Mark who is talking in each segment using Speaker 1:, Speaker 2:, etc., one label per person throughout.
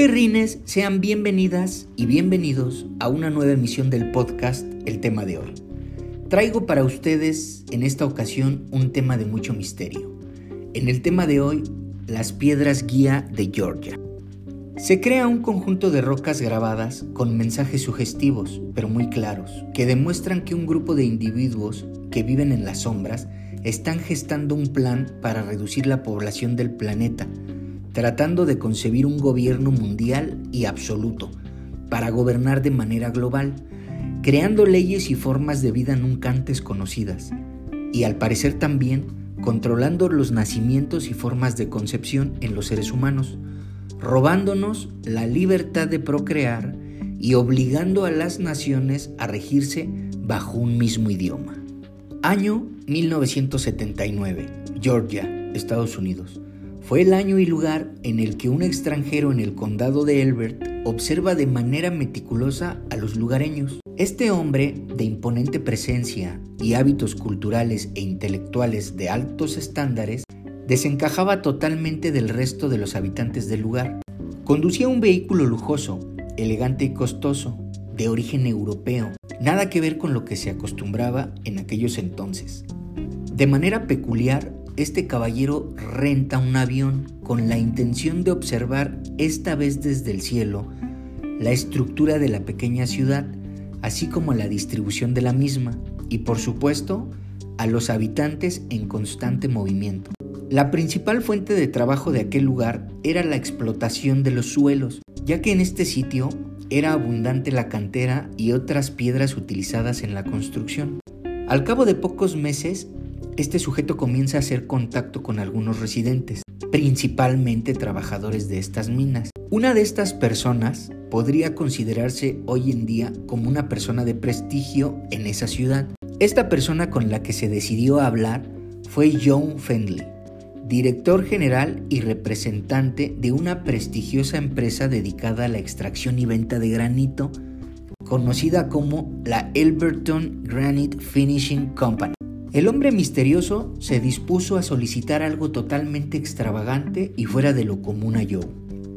Speaker 1: Perrines, sean bienvenidas y bienvenidos a una nueva emisión del podcast El tema de hoy. Traigo para ustedes en esta ocasión un tema de mucho misterio. En el tema de hoy, las piedras guía de Georgia. Se crea un conjunto de rocas grabadas con mensajes sugestivos, pero muy claros, que demuestran que un grupo de individuos que viven en las sombras están gestando un plan para reducir la población del planeta, tratando de concebir un gobierno mundial y absoluto, para gobernar de manera global, creando leyes y formas de vida nunca antes conocidas, y al parecer también controlando los nacimientos y formas de concepción en los seres humanos, robándonos la libertad de procrear y obligando a las naciones a regirse bajo un mismo idioma. Año 1979, Georgia, Estados Unidos. Fue el año y lugar en el que un extranjero en el condado de Elbert observa de manera meticulosa a los lugareños. Este hombre, de imponente presencia y hábitos culturales e intelectuales de altos estándares, desencajaba totalmente del resto de los habitantes del lugar. Conducía un vehículo lujoso, elegante y costoso, de origen europeo, nada que ver con lo que se acostumbraba en aquellos entonces. De manera peculiar, este caballero renta un avión con la intención de observar, esta vez desde el cielo, la estructura de la pequeña ciudad, así como la distribución de la misma, y por supuesto, a los habitantes en constante movimiento. La principal fuente de trabajo de aquel lugar era la explotación de los suelos, ya que en este sitio era abundante la cantera y otras piedras utilizadas en la construcción. Al cabo de pocos meses, este sujeto comienza a hacer contacto con algunos residentes, principalmente trabajadores de estas minas. Una de estas personas podría considerarse hoy en día como una persona de prestigio en esa ciudad. Esta persona con la que se decidió hablar fue John Fendley, director general y representante de una prestigiosa empresa dedicada a la extracción y venta de granito, conocida como la Elberton Granite Finishing Company. El hombre misterioso se dispuso a solicitar algo totalmente extravagante y fuera de lo común a Joe,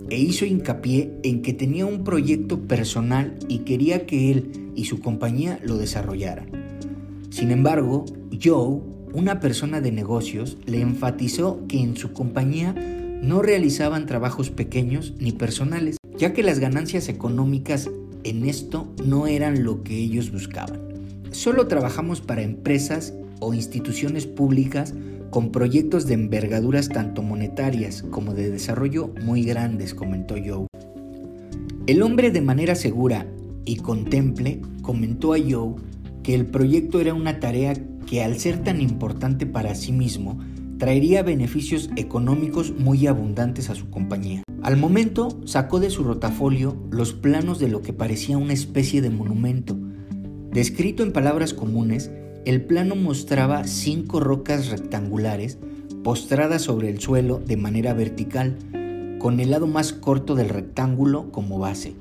Speaker 1: e hizo hincapié en que tenía un proyecto personal y quería que él y su compañía lo desarrollaran. Sin embargo, Joe una persona de negocios le enfatizó que en su compañía no realizaban trabajos pequeños ni personales, ya que las ganancias económicas en esto no eran lo que ellos buscaban. Solo trabajamos para empresas o instituciones públicas con proyectos de envergaduras tanto monetarias como de desarrollo muy grandes, comentó Joe. El hombre de manera segura y contemple comentó a Joe que el proyecto era una tarea que al ser tan importante para sí mismo, traería beneficios económicos muy abundantes a su compañía. Al momento sacó de su rotafolio los planos de lo que parecía una especie de monumento. Descrito en palabras comunes, el plano mostraba cinco rocas rectangulares postradas sobre el suelo de manera vertical, con el lado más corto del rectángulo como base,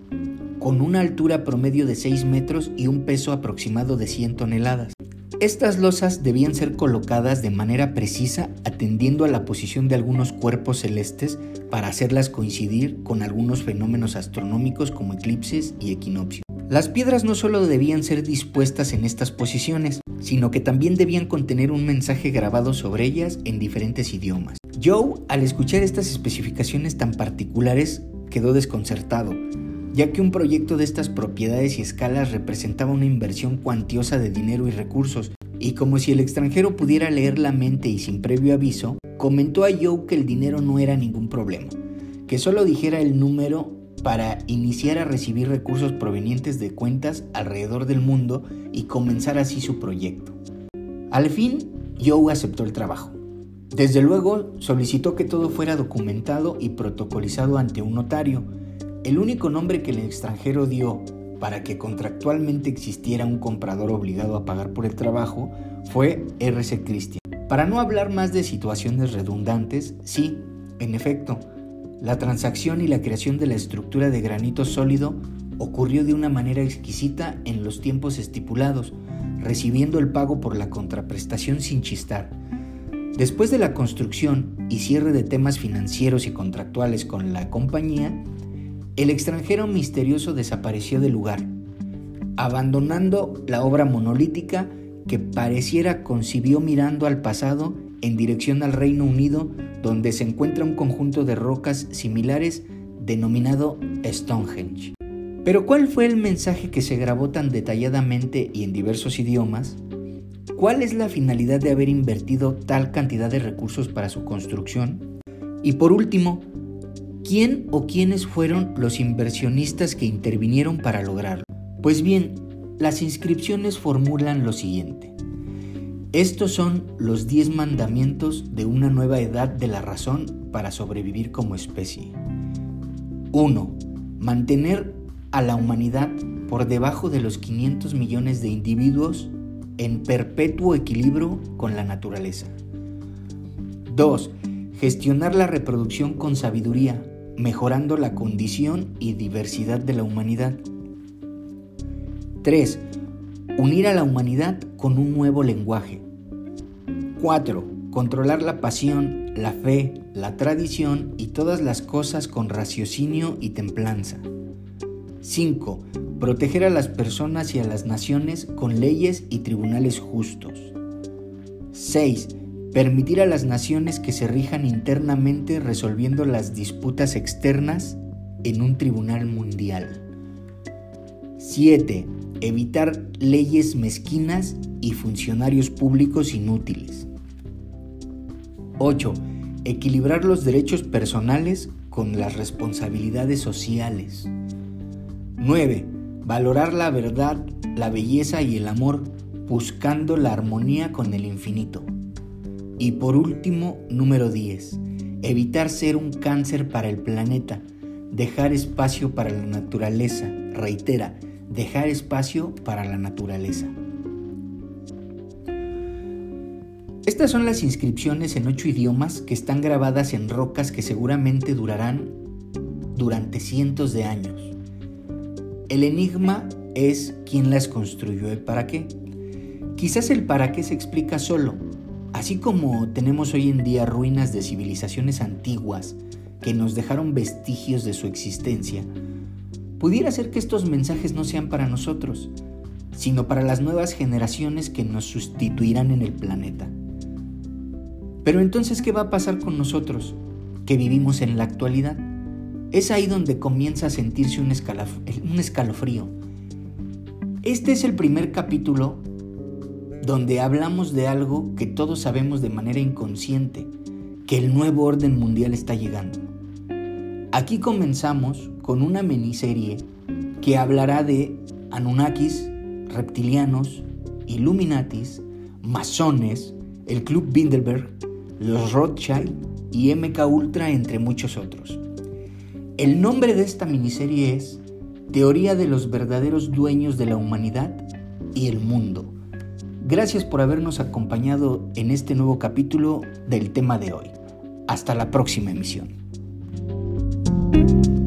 Speaker 1: con una altura promedio de 6 metros y un peso aproximado de 100 toneladas. Estas losas debían ser colocadas de manera precisa atendiendo a la posición de algunos cuerpos celestes para hacerlas coincidir con algunos fenómenos astronómicos como eclipses y equinoccios. Las piedras no solo debían ser dispuestas en estas posiciones, sino que también debían contener un mensaje grabado sobre ellas en diferentes idiomas. Joe, al escuchar estas especificaciones tan particulares, quedó desconcertado, ya que un proyecto de estas propiedades y escalas representaba una inversión cuantiosa de dinero y recursos, y como si el extranjero pudiera leer la mente y sin previo aviso, comentó a Joe que el dinero no era ningún problema, que solo dijera el número para iniciar a recibir recursos provenientes de cuentas alrededor del mundo y comenzar así su proyecto. Al fin, Joe aceptó el trabajo. Desde luego, solicitó que todo fuera documentado y protocolizado ante un notario, el único nombre que el extranjero dio para que contractualmente existiera un comprador obligado a pagar por el trabajo fue RC Christian. Para no hablar más de situaciones redundantes, sí, en efecto, la transacción y la creación de la estructura de granito sólido ocurrió de una manera exquisita en los tiempos estipulados, recibiendo el pago por la contraprestación sin chistar. Después de la construcción y cierre de temas financieros y contractuales con la compañía, el extranjero misterioso desapareció del lugar, abandonando la obra monolítica que pareciera concibió mirando al pasado en dirección al Reino Unido, donde se encuentra un conjunto de rocas similares denominado Stonehenge. Pero ¿cuál fue el mensaje que se grabó tan detalladamente y en diversos idiomas? ¿Cuál es la finalidad de haber invertido tal cantidad de recursos para su construcción? Y por último, ¿quién o quiénes fueron los inversionistas que intervinieron para lograrlo? Pues bien, las inscripciones formulan lo siguiente. Estos son los 10 mandamientos de una nueva edad de la razón para sobrevivir como especie. 1. Mantener a la humanidad por debajo de los 500 millones de individuos en perpetuo equilibrio con la naturaleza. 2. Gestionar la reproducción con sabiduría, mejorando la condición y diversidad de la humanidad. 3. Unir a la humanidad con un nuevo lenguaje. 4. Controlar la pasión, la fe, la tradición y todas las cosas con raciocinio y templanza. 5. Proteger a las personas y a las naciones con leyes y tribunales justos. 6. Permitir a las naciones que se rijan internamente resolviendo las disputas externas en un tribunal mundial. 7. Evitar leyes mezquinas y funcionarios públicos inútiles. 8. Equilibrar los derechos personales con las responsabilidades sociales. 9. Valorar la verdad, la belleza y el amor, buscando la armonía con el infinito. Y por último, número 10. Evitar ser un cáncer para el planeta, dejar espacio para la naturaleza. Reitera, dejar espacio para la naturaleza. Estas son las inscripciones en ocho idiomas que están grabadas en rocas que seguramente durarán durante cientos de años. El enigma es quién las construyó y para qué. Quizás el para qué se explica solo, así como tenemos hoy en día ruinas de civilizaciones antiguas que nos dejaron vestigios de su existencia, pudiera ser que estos mensajes no sean para nosotros, sino para las nuevas generaciones que nos sustituirán en el planeta. Pero entonces, ¿qué va a pasar con nosotros que vivimos en la actualidad? Es ahí donde comienza a sentirse un, escalofrío. Este es el primer capítulo donde hablamos de algo que todos sabemos de manera inconsciente, que el nuevo orden mundial está llegando. Aquí comenzamos con una miniserie que hablará de Anunnakis, reptilianos, Illuminatis, masones, el Club Bilderberg, los Rothschild y MK Ultra, entre muchos otros. El nombre de esta miniserie es Teoría de los verdaderos dueños de la humanidad y el mundo. Gracias por habernos acompañado en este nuevo capítulo del tema de hoy. Hasta la próxima emisión. Thank you